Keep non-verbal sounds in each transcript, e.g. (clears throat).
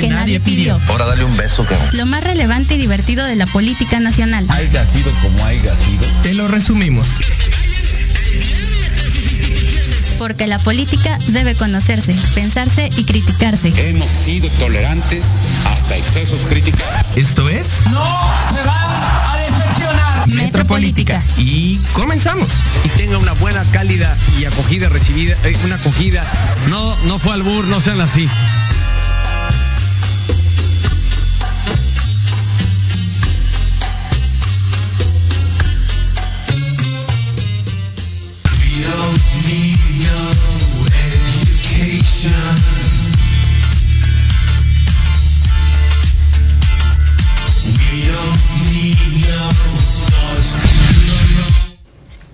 Que, nadie pidió. Ahora dale un beso, que Lo más relevante y divertido de la política nacional. Haiga sido como haiga sido. Te lo resumimos. Porque la política debe conocerse, pensarse y criticarse. Hemos sido tolerantes hasta excesos críticos. Esto es Metropolítica. Y comenzamos. y tenga una buena, cálida y acogida recibida, eh, una acogida. No, no fue albur, no sean así.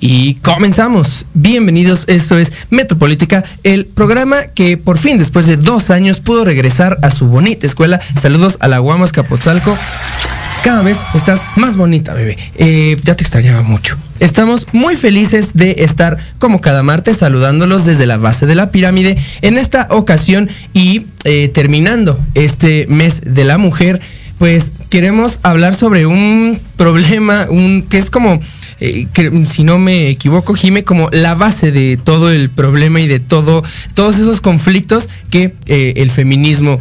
Y comenzamos. Bienvenidos, esto es Metropolítica, el programa que por fin, después de dos años, pudo regresar a su bonita escuela. Saludos a la Guamas Capotzalco. Cada vez estás más bonita, bebé. Eh, ya te extrañaba mucho. Estamos muy felices de estar como cada martes saludándolos desde la base de la pirámide en esta ocasión y eh, terminando este mes de la mujer, pues queremos hablar sobre un problema, un que es como eh, que, si no me equivoco, Jime, como la base de todo el problema y de todo, todos esos conflictos que eh, el feminismo,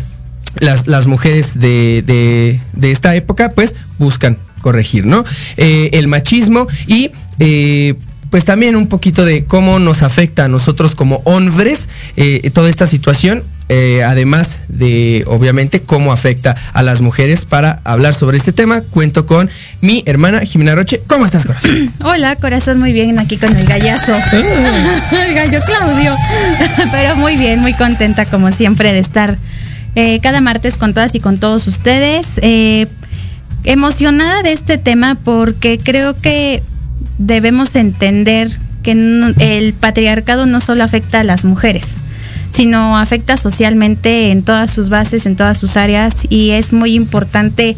las, las mujeres de, de- de esta época, pues buscan corregir, ¿no? Eh, el machismo y eh, pues también un poquito de cómo nos afecta a nosotros como hombres eh, toda esta situación. eh, además de, obviamente, cómo afecta a las mujeres. Para hablar sobre este tema, cuento con mi hermana Jimena Roche. ¿Cómo estás, corazón? (clears throat) Hola, corazón, muy bien aquí con el gallazo. (laughs) el gallo Claudio. (laughs) Pero muy bien, muy contenta como siempre de estar eh, cada martes con todas y con todos ustedes. Eh, emocionada de este tema porque creo que debemos entender que el patriarcado no solo afecta a las mujeres, sino afecta socialmente en todas sus bases, en todas sus áreas y es muy importante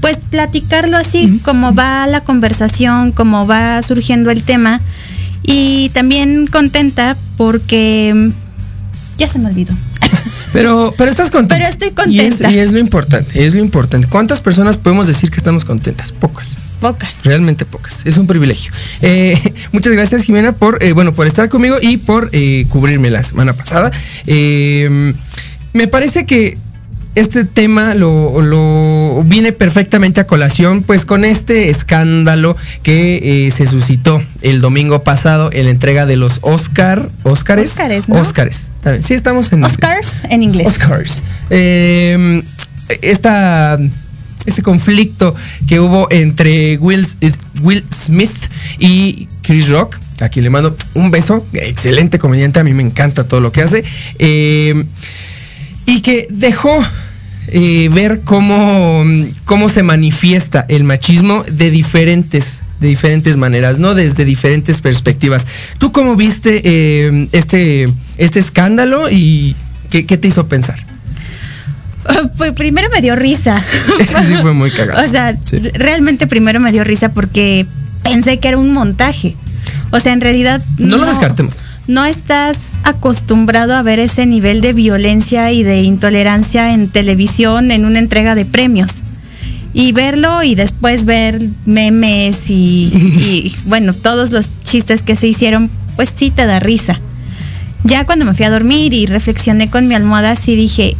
pues platicarlo así, como va la conversación, como va surgiendo el tema y también contenta porque mm, ya se me olvidó. (laughs) Pero, pero estás contenta. Pero estoy Y es, contenta. y es lo importante, es lo importante. ¿Cuántas personas podemos decir que estamos contentas? Pocas. Pocas. Realmente pocas. Es un privilegio. Eh, (laughs) muchas gracias, Jimena, por eh, bueno, por estar conmigo y por eh, cubrirme la semana pasada. Eh, me parece que este tema lo, lo viene perfectamente a colación, pues con este escándalo que eh, se suscitó el domingo pasado en la entrega de los Oscar, Óscares, Óscares, ¿no? Bien. Sí, estamos en Oscars en inglés. Oscars. Eh, esta, este conflicto que hubo entre Will, Will Smith y Chris Rock. Aquí le mando un beso. Excelente comediante. A mí me encanta todo lo que hace. Eh, y que dejó eh, ver cómo, cómo se manifiesta el machismo de diferentes de diferentes maneras, ¿no? Desde diferentes perspectivas. ¿Tú cómo viste eh, este, este escándalo y qué, qué te hizo pensar? Pues primero me dio risa. (laughs) Sí fue muy cagado. O sea, Sí. realmente primero me dio risa porque pensé que era un montaje. O sea, en realidad. No lo descartemos. No estás acostumbrado a ver ese nivel de violencia y de intolerancia en televisión en una entrega de premios. Y verlo y después ver memes y, y, (laughs) bueno, todos los chistes que se hicieron, pues sí te da risa. Ya cuando me fui a dormir y reflexioné con mi almohada, sí dije,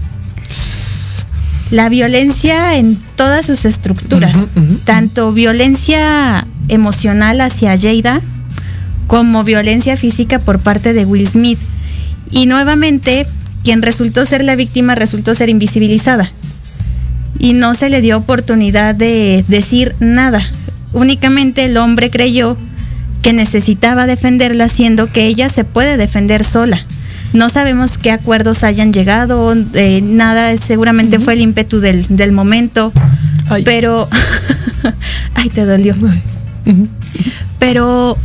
la violencia en todas sus estructuras, tanto violencia emocional hacia Jada como violencia física por parte de Will Smith. Y nuevamente, quien resultó ser la víctima resultó ser invisibilizada. Y no se le dio oportunidad de decir nada. Únicamente el hombre creyó que necesitaba defenderla, siendo que ella se puede defender sola. No sabemos qué acuerdos hayan llegado, eh, nada, seguramente fue el ímpetu del, del momento, Ay. pero... (laughs) Ay, te dolió. Pero,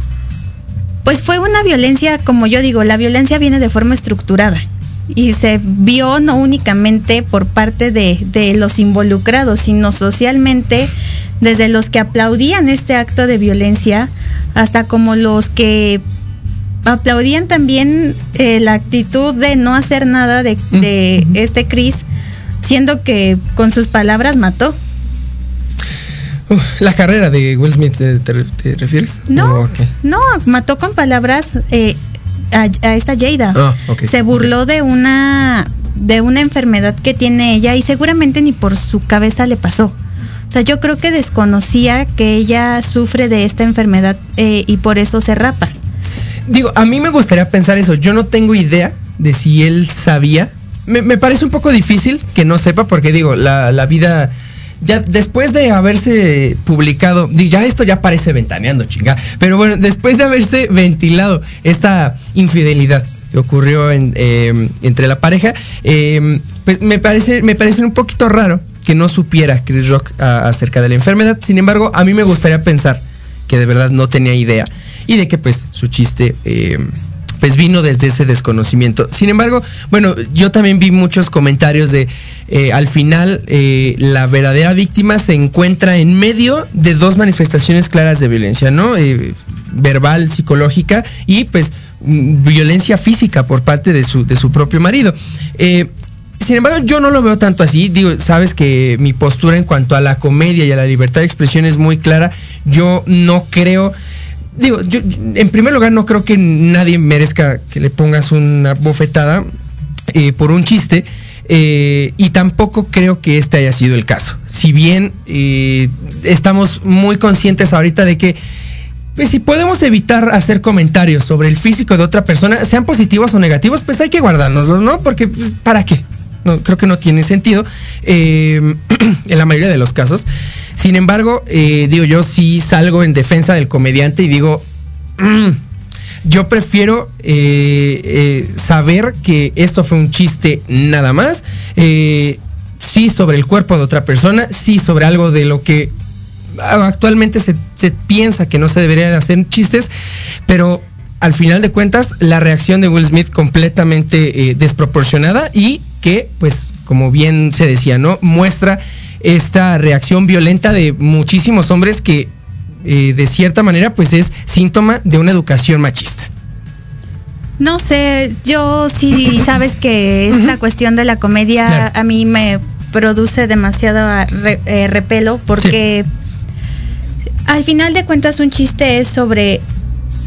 pues fue una violencia, como yo digo, la violencia viene de forma estructurada y se vio no únicamente por parte de, de los involucrados, sino socialmente desde los que aplaudían este acto de violencia hasta como los que aplaudían también eh, la actitud de no hacer nada de, de este Chris, siendo que con sus palabras mató. La carrera de Will Smith, ¿te, te- te refieres? No, Oh, no, mató con palabras eh, a, a esta Jada. Ah. Se burló de una de una enfermedad que tiene ella y seguramente ni por su cabeza le pasó. O sea, yo creo que desconocía que ella sufre de esta enfermedad eh, y por eso se rapa. Digo, a mí me gustaría pensar eso. Yo no tengo idea de si él sabía. Me, me parece un poco difícil que no sepa, porque digo, la, la vida. Ya después de haberse publicado, ya esto ya parece ventaneando, chinga. Pero bueno, después de haberse ventilado esta infidelidad que ocurrió eh, entre la pareja, eh, pues me parece, me parece un poquito raro que no supiera Chris Rock acerca de la enfermedad. Sin embargo, a mí me gustaría pensar que de verdad no tenía idea y de que pues su chiste eh, pues vino desde ese desconocimiento. Sin embargo, bueno, yo también vi muchos comentarios de eh, al final eh, la verdadera víctima se encuentra en medio de dos manifestaciones claras de violencia, ¿no? Eh, verbal, psicológica y pues mm, violencia física por parte de su, de su propio marido. Eh, sin embargo, yo no lo veo tanto así. Digo, sabes que mi postura en cuanto a la comedia y a la libertad de expresión es muy clara. Yo no creo. Digo, yo en primer lugar no creo que nadie merezca que le pongas una bofetada por un chiste. Eh, y tampoco creo que este haya sido el caso. Si bien eh, estamos muy conscientes ahorita de que pues si podemos evitar hacer comentarios sobre el físico de otra persona, sean positivos o negativos, pues hay que guardárnoslos, ¿no? Porque, pues, ¿para qué? No, creo que no tiene sentido eh, (clears throat) en la mayoría de los casos. Sin embargo, digo, yo sí salgo en defensa del comediante y digo, "Mm, (clears throat) yo prefiero eh, eh, saber que esto fue un chiste nada más. eh, sí sobre el cuerpo de otra persona, sí sobre algo de lo que actualmente se, se piensa que no se debería de hacer chistes, pero al final de cuentas la reacción de Will Smith completamente eh, desproporcionada y que, pues, como bien se decía, ¿no? Muestra esta reacción violenta de muchísimos hombres que eh, de cierta manera pues es síntoma de una educación machista. No sé, yo sí (coughs) sabes que esta cuestión de la comedia Claro. a mí me produce demasiado re- eh, repelo porque al final de cuentas un chiste es sobre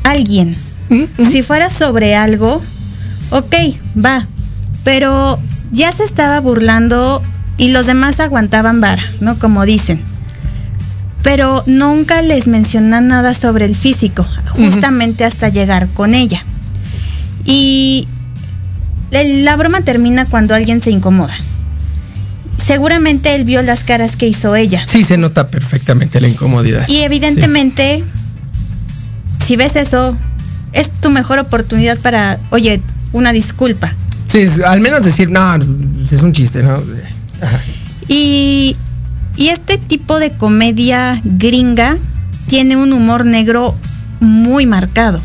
alguien. Si fuera sobre algo, ok, va. Pero ya se estaba burlando y los demás aguantaban vara, ¿no? Como dicen. Pero nunca les mencionan nada sobre el físico, justamente hasta llegar con ella. Y la broma termina cuando alguien se incomoda. Seguramente él vio las caras que hizo ella. Sí, se nota perfectamente la incomodidad. Y evidentemente, si ves eso, es tu mejor oportunidad para, oye, una disculpa. Sí, es- al menos decir, no, es un chiste, ¿no? Ajá. Y, y este tipo de comedia gringa tiene un humor negro muy marcado.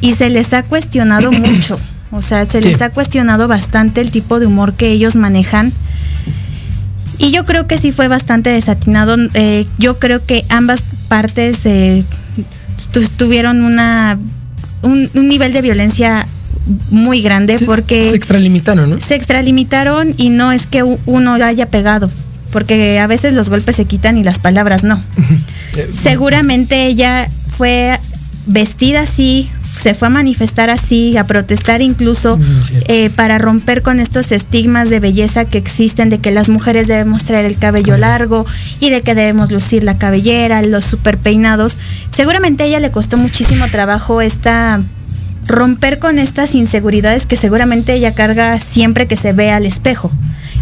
Y se les ha cuestionado (coughs) mucho. O sea, se Sí. les ha cuestionado bastante el tipo de humor que ellos manejan. Y yo creo que sí fue bastante desatinado. Eh, yo creo que ambas partes eh, tu- tuvieron una un, un nivel de violencia muy grande porque Se extralimitaron, ¿no? se extralimitaron y no es que uno haya pegado, porque a veces los golpes se quitan y las palabras no. (laughs) Eh, Seguramente ella fue vestida así, se fue a manifestar así, a protestar incluso Mm, eh, para romper con estos estigmas de belleza que existen, de que las mujeres debemos traer el cabello largo y de que debemos lucir la cabellera, los super peinados. Seguramente a ella le costó muchísimo trabajo esta romper con estas inseguridades que seguramente ella carga siempre que se ve al espejo.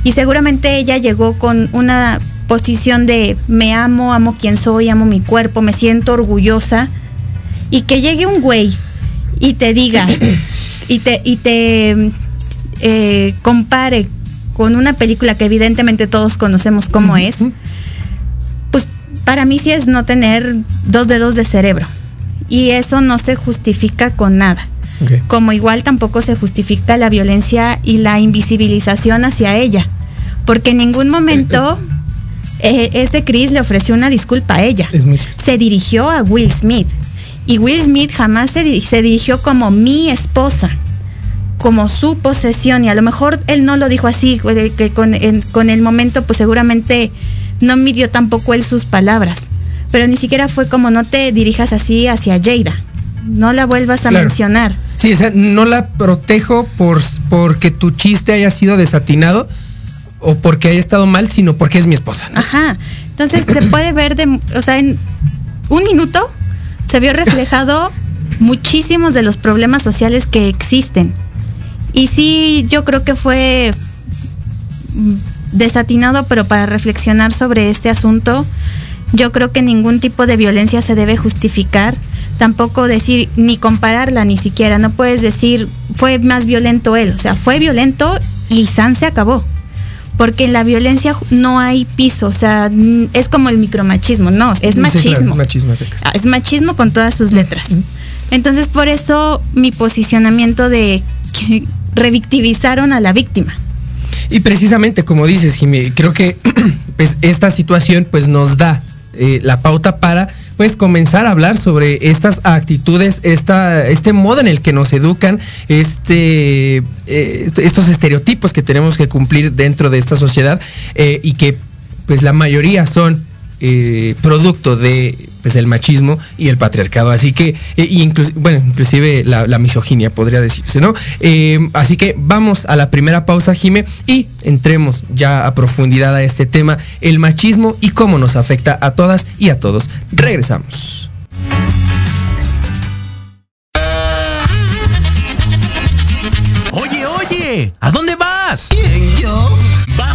Y seguramente ella llegó con una posición de me amo, amo quien soy, amo mi cuerpo, me siento orgullosa. Y que llegue un güey y te diga (clears throat) y te, y te eh, compare con una película que evidentemente todos conocemos cómo es, pues para mí sí es no tener dos dedos de cerebro. Y eso no se justifica con nada. Como igual tampoco se justifica la violencia y la invisibilización hacia ella. Porque en ningún momento eh, este Chris le ofreció una disculpa a ella. Es muy cierto. Se dirigió a Will Smith. Y Will Smith jamás se, se dirigió como mi esposa, como su posesión. Y a lo mejor él no lo dijo así, eh, que con, en- con el momento pues seguramente no midió tampoco él sus palabras. Pero ni siquiera fue como no te dirijas así hacia Jada. No la vuelvas a Claro. mencionar. Sí, o sea, no la protejo por porque tu chiste haya sido desatinado o porque haya estado mal, sino porque es mi esposa. ¿no? Ajá. Entonces se puede ver de, o sea, en un minuto se vio reflejado muchísimos de los problemas sociales que existen. Y sí, yo creo que fue mm, desatinado, pero para reflexionar sobre este asunto, yo creo que ningún tipo de violencia se debe justificar, tampoco decir ni compararla ni siquiera, no puedes decir fue más violento él, o sea, fue violento y San se acabó. Porque en la violencia no hay piso, o sea, mm, es como el micromachismo, no, es Sí, machismo. claro, es machismo. Ah, es machismo con todas sus letras. Entonces, por eso mi posicionamiento de que revictimizaron a la víctima. Y precisamente, como dices, Jimmy, creo que (clears throat) pues, esta situación pues nos da eh, la pauta para pues comenzar a hablar sobre estas actitudes, esta, este modo en el que nos educan, este, eh, est- estos estereotipos que tenemos que cumplir dentro de esta sociedad eh, y que pues la mayoría son eh, producto de pues el machismo y el patriarcado así que eh, inclu- bueno inclusive la, la misoginia podría decirse no Eh, así que vamos a la primera pausa Jime y entremos ya a profundidad a este tema el machismo y cómo nos afecta a todas y a todos regresamos Oye, oye, ¿a dónde vas? ¿Quién?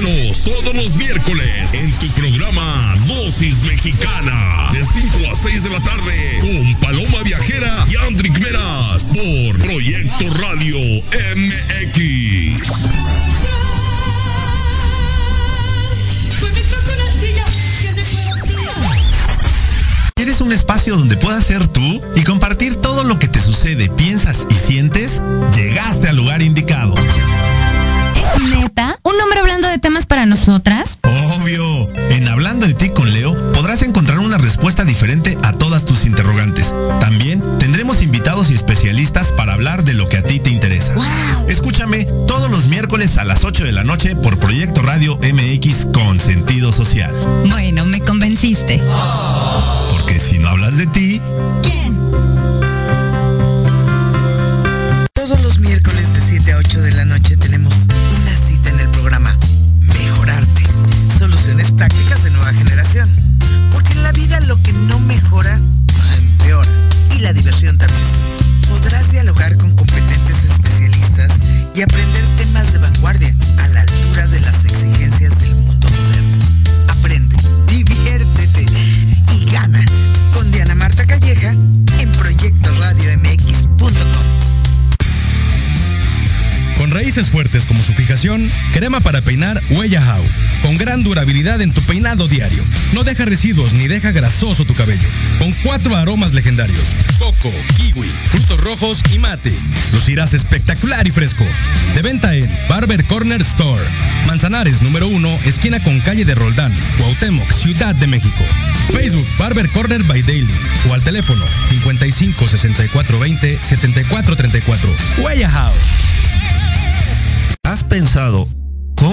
Todos los miércoles en tu programa Dosis Mexicana de 5 a 6 de la tarde con Paloma Viajera y Andrick Meras por Proyecto Radio MX. ¿Quieres un espacio donde puedas ser tú y compartir todo lo que te sucede, diario. No deja residuos ni deja grasoso tu cabello. Con cuatro aromas legendarios. Coco, kiwi, frutos rojos y mate. Lucirás espectacular y fresco. De venta en Barber Corner Store. Manzanares número 1, esquina con calle de Roldán, Cuauhtémoc, Ciudad de México. Facebook Barber Corner by Daily. O al teléfono 55 64 20 74 34. Huella How. ¿has pensado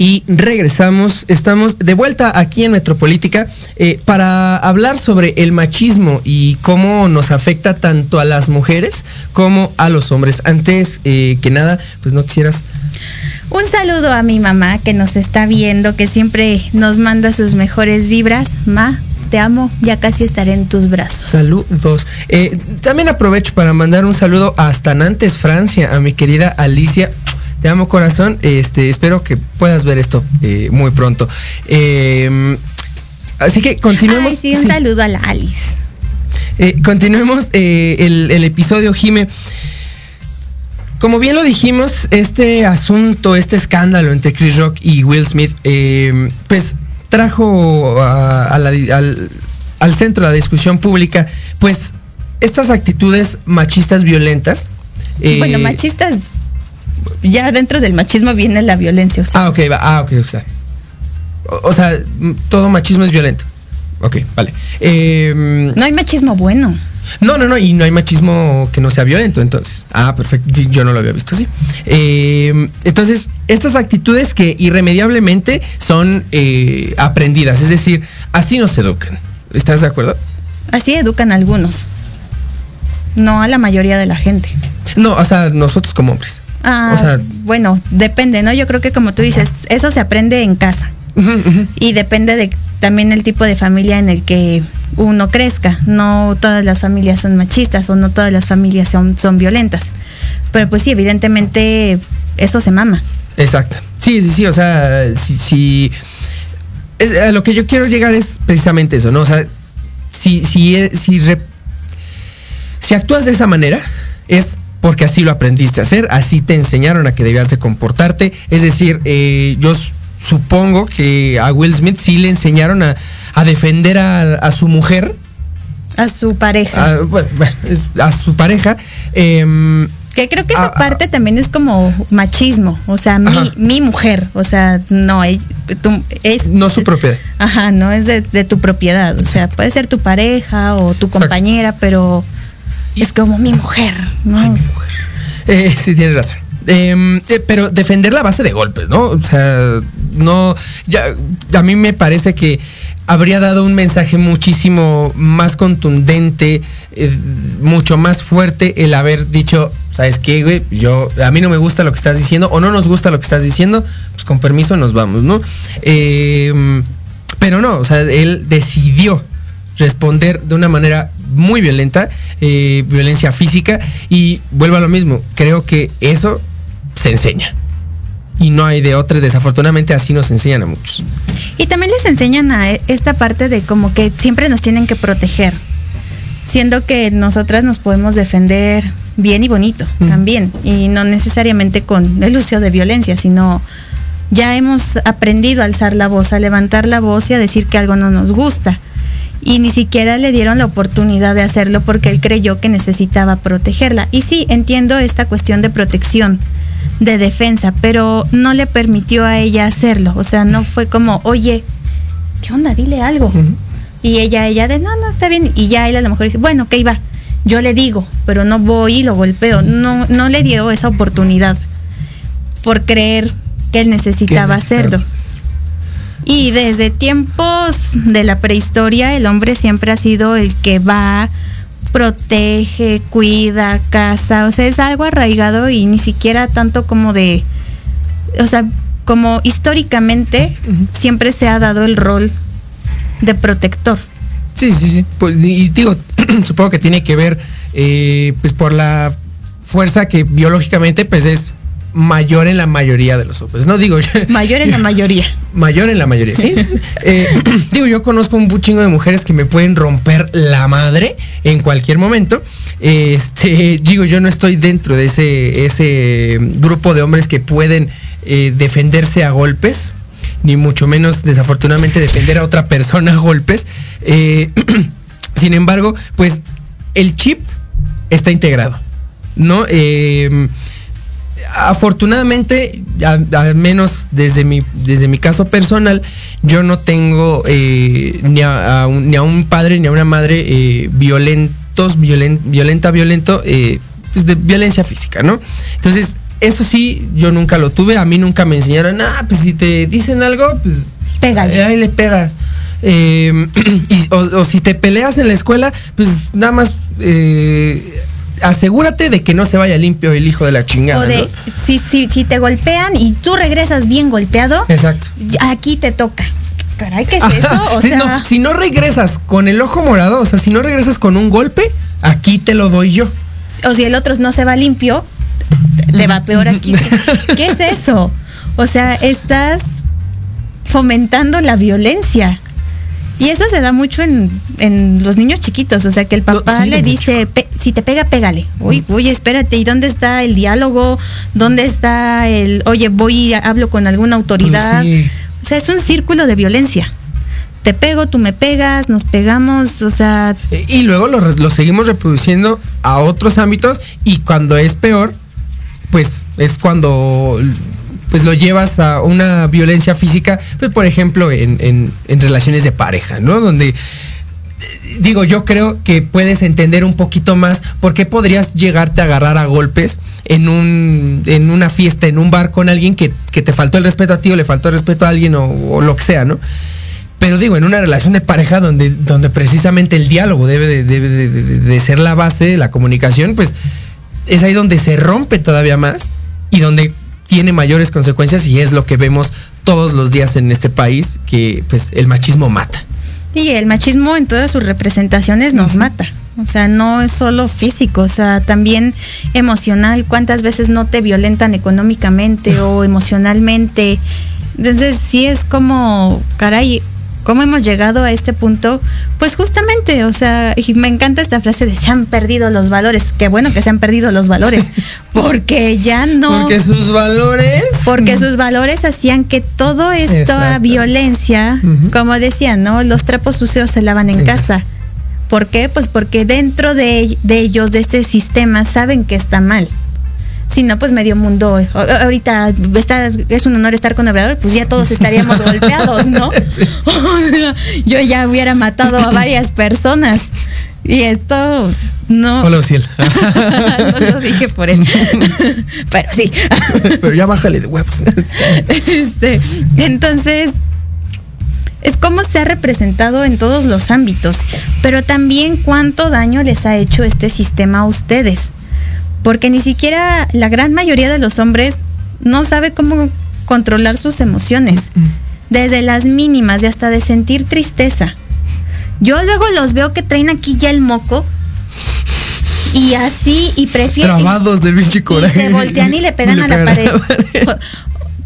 Y regresamos. Estamos de vuelta aquí en Metropolítica eh, para hablar sobre el machismo y cómo nos afecta tanto a las mujeres como a los hombres. Antes eh, que nada, pues no quisieras Un saludo a mi mamá que nos está viendo, que siempre nos manda sus mejores vibras. Ma, te amo, ya casi estaré en tus brazos. Saludos. Eh, también aprovecho para mandar un saludo hasta Nantes, Francia, a mi querida Alicia. Te amo corazón. Este, espero que puedas ver esto eh, muy pronto. Eh, así que continuemos. Ay, sí, un sí. saludo a la Alice. Eh, continuemos eh, el, el episodio, Jime. Como bien lo dijimos, este asunto, este escándalo entre Chris Rock y Will Smith, eh, pues trajo a- a la di- al, al centro de la discusión pública, pues estas actitudes machistas violentas. eh, bueno, machistas, ya dentro del machismo viene la violencia. O sea, Ah, ok, va, ah, ok, o sea. O, o sea, todo machismo es violento. Ok, vale. Eh, no hay machismo bueno. no, no, no, y no hay machismo que no sea violento, entonces. Ah, perfecto, yo- no lo había visto así. Eh, entonces, estas actitudes que irremediablemente son eh, aprendidas, es decir, así no se educan. ¿Estás de acuerdo? Así educan a algunos. No a la mayoría de la gente. No, o sea, nosotros como hombres. Ah, O sea- bueno, depende, ¿no? Yo creo que como tú dices, eso se aprende en casa. (laughs) Y depende de también el tipo de familia en el que uno crezca. No todas las familias son machistas o no todas las familias son, son violentas. Pero pues sí, evidentemente eso se mama. Exacto. Sí, sí, sí, o sea, si, si- es- a lo que yo quiero llegar es precisamente eso, ¿no? O sea, si, si, e- si, re- si actúas de esa manera, es porque así lo aprendiste a hacer, así te enseñaron a que debías de comportarte. Es decir, eh, yo supongo que a Will Smith sí le enseñaron a, a defender a, a su mujer, A su pareja. a, bueno, bueno, es- a su pareja. em, Que creo que esa Ah, parte también es como machismo, o sea, mi, mi mujer, o sea, no, es... no su propiedad. Ajá, no es de, de tu propiedad, o sea, puede ser tu pareja o tu compañera, pero es como mi mujer, ¿no? Eh, sí, tienes razón. Em, eh, pero defender la base de golpes, ¿no? O sea, no. A mí me parece que habría dado un mensaje muchísimo más contundente, eh, mucho más fuerte el haber dicho, ¿sabes qué, güey? Yo, a mí no me gusta lo que estás diciendo, o no nos gusta lo que estás diciendo, pues con permiso nos vamos, ¿no? Em, pero no, o sea, él decidió responder de una manera muy violenta, eh, violencia física, y vuelvo a lo mismo, creo que eso se enseña. Y no hay de otra, desafortunadamente así nos enseñan a muchos. Y también les enseñan a e- esta parte de como que siempre nos tienen que proteger, siendo que nosotras nos podemos defender bien y bonito también, y no necesariamente con el uso de violencia, sino ya hemos aprendido a alzar la voz, a levantar la voz y a decir que algo no nos gusta. Y ni siquiera le dieron la oportunidad de hacerlo porque él creyó que necesitaba protegerla. Y sí, entiendo esta cuestión de protección, de defensa, pero no le permitió a ella hacerlo. O sea, no fue como, oye, ¿qué onda? Dile algo. Y ella, ella de, no, no, está bien. Y ya él a lo mejor dice, bueno, ok, va. Yo le digo, pero no voy y lo golpeo. No, no le dio esa oportunidad por creer que él necesitaba necesitaba. hacerlo. Y desde tiempos de la prehistoria, el hombre siempre ha sido el que va, protege, cuida, caza. O sea, es algo arraigado y ni siquiera tanto como de. O sea, como históricamente siempre se ha dado el rol de protector. Sí, sí, sí. Pues, y digo, (clears throat) supongo que tiene que ver eh, pues por la fuerza que biológicamente pues es mayor en la mayoría de los hombres. No digo yo. Mayor en la mayoría. (laughs) Mayor en la mayoría, sí. Eh, (clears throat) digo, yo conozco un chingo de mujeres que me pueden romper la madre en cualquier momento. Este, digo, yo no estoy dentro de ese, ese grupo de hombres que pueden eh, defenderse a golpes, ni mucho menos, desafortunadamente, defender a otra persona a golpes. Eh, (clears throat) sin embargo, pues el chip está integrado, ¿no? Afortunadamente, al, al menos desde mi, desde mi caso personal, yo no tengo eh, ni, a, a un, ni a un padre ni a una madre eh, violentos, violen- violenta, violento, eh, pues, de violencia física, ¿no? Entonces, eso sí, yo nunca lo tuve, a mí nunca me enseñaron, ah, pues si te dicen algo, pues Pégale. ahí le pegas. Eh, (clears throat) y- o, o si te peleas en la escuela, pues nada más eh, asegúrate de que no se vaya limpio el hijo de la chingada. O de, ¿no? si, si, si te golpean y tú regresas bien golpeado, Exacto. aquí te toca. Caray, ¿qué es eso? O sea, no, si no regresas con el ojo morado, o sea, si no regresas con un golpe, aquí te lo doy yo. o si el otro no se va limpio, te va peor aquí. (laughs) ¿Qué es eso? O sea, estás fomentando la violencia. Y eso se da mucho en, en los niños chiquitos, o sea, que el papá sí, le dice, "Pe- si te pega, pégale. Uy, oye, espérate, ¿y dónde está el diálogo? ¿Dónde está el, oye, voy y hablo con alguna autoridad? Sí. O sea, es un círculo de violencia. Te pego, tú me pegas, nos pegamos, o sea, Eh, Y luego lo, lo seguimos reproduciendo a otros ámbitos y cuando es peor, pues es cuando pues lo llevas a una violencia física, pues por ejemplo en, en- relaciones de pareja, ¿no? Donde eh, digo, yo creo que puedes entender un poquito más por qué podrías llegarte a agarrar a golpes en un en una fiesta, en un bar con alguien que, que te faltó el respeto a ti o le faltó el respeto a alguien o, lo que sea, ¿no? Pero digo, en una relación de pareja donde, donde precisamente el diálogo debe, de, debe de- de- de ser la base, la comunicación, pues es ahí donde se rompe todavía más y donde tiene mayores consecuencias y es lo que vemos todos los días en este país, que pues el machismo mata. Y el machismo en todas sus representaciones nos mata. O sea, no es solo físico, o sea, también emocional. ¿Cuántas veces no te violentan económicamente o emocionalmente? Entonces, sí es como, caray, ¿cómo hemos llegado a este punto? Pues justamente, o sea, y me encanta esta frase de se han perdido los valores. Qué bueno que se han perdido los valores, (laughs) porque ya no... Porque sus valores... Porque sus valores hacían que todo esta Exacto. violencia, como decían, ¿no? Los trapos sucios se lavan en casa. ¿Por qué? Pues porque dentro de, de ellos, de este sistema, saben que está mal. Si no, pues medio mundo, ahorita estar, es un honor estar con Obrador, pues ya todos estaríamos (laughs) golpeados, ¿no? (laughs) O sea, yo ya hubiera matado a varias personas. Y esto no, Hola, Ociel. (laughs) no lo dije por él. Pero sí. Pero ya bájale de huevos. Este, entonces, es como se ha representado en todos los ámbitos, pero también cuánto daño les ha hecho este sistema a ustedes. Porque ni siquiera la gran mayoría de los hombres no sabe cómo controlar sus emociones. Desde las mínimas y hasta de sentir tristeza. Yo luego los veo que traen aquí ya el moco. Y así, y prefieren. Trabados del pinche Y coraje. se voltean y le pegan Le a la pared. Po-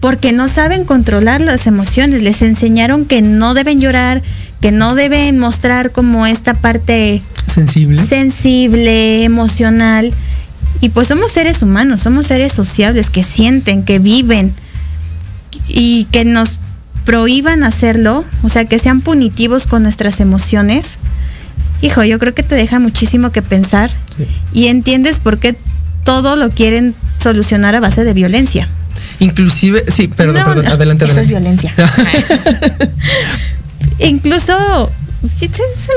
Porque no saben controlar las emociones. Les enseñaron que no deben llorar, que no deben mostrar como esta parte Sensible. sensible, emocional. Y pues somos seres humanos, somos seres sociables que sienten, que viven y que nos prohíban hacerlo, o sea, que sean punitivos con nuestras emociones. Hijo, yo creo que te deja muchísimo que pensar Sí. y entiendes por qué todo lo quieren solucionar a base de violencia. Inclusive, sí, perdón, No, perdón, adelante. Eso es adelante. violencia. (laughs) (laughs) Incluso, se,